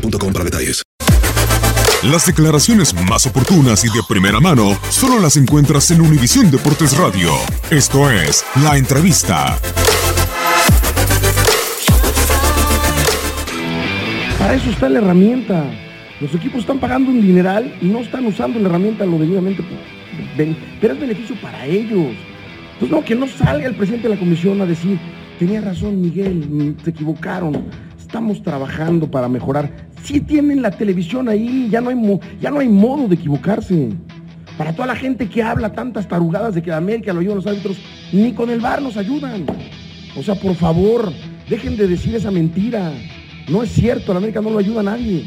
boostmobile.com para detalles. Las declaraciones más oportunas y de primera mano solo las encuentras en Univisión Deportes Radio. Esto es La Entrevista. Para eso está la herramienta. Los equipos están pagando un dineral y no están usando la herramienta lo debidamente. Pero es beneficio para ellos. Pues no, que no salga el presidente de la comisión a decir, tenía razón Miguel, se equivocaron, estamos trabajando para mejorar. Si tienen la televisión ahí, ya no hay, ya no hay modo de equivocarse. Para toda la gente que habla tantas tarugadas de que la América lo ayudan los árbitros, ni con el bar nos ayudan. O sea, por favor, dejen de decir esa mentira. No es cierto, la América no lo ayuda a nadie.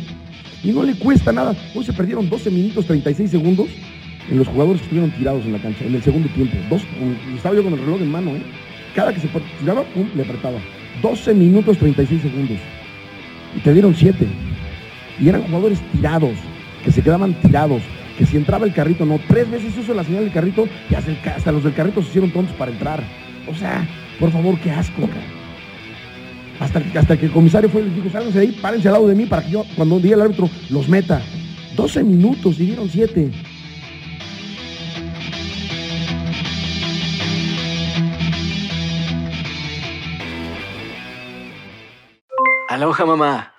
Y no le cuesta nada. Hoy se perdieron 12 minutos 36 segundos en los jugadores que estuvieron tirados en la cancha, en el segundo tiempo. Dos, estaba yo con el reloj en mano, ¿eh? Cada que se tiraba, pum, le apretaba. 12 minutos 36 segundos. Y te dieron 7. Y eran jugadores tirados, que se quedaban tirados, que si entraba el carrito, no. Tres veces hizo la señal del carrito y hasta, los del carrito se hicieron tontos para entrar. O sea, por favor, qué asco, Hasta, hasta que el comisario fue y les dijo, sálganse de ahí, párense al lado de mí para que yo, cuando diga el árbitro, los meta. 12 minutos y dieron 7. Aloha mamá.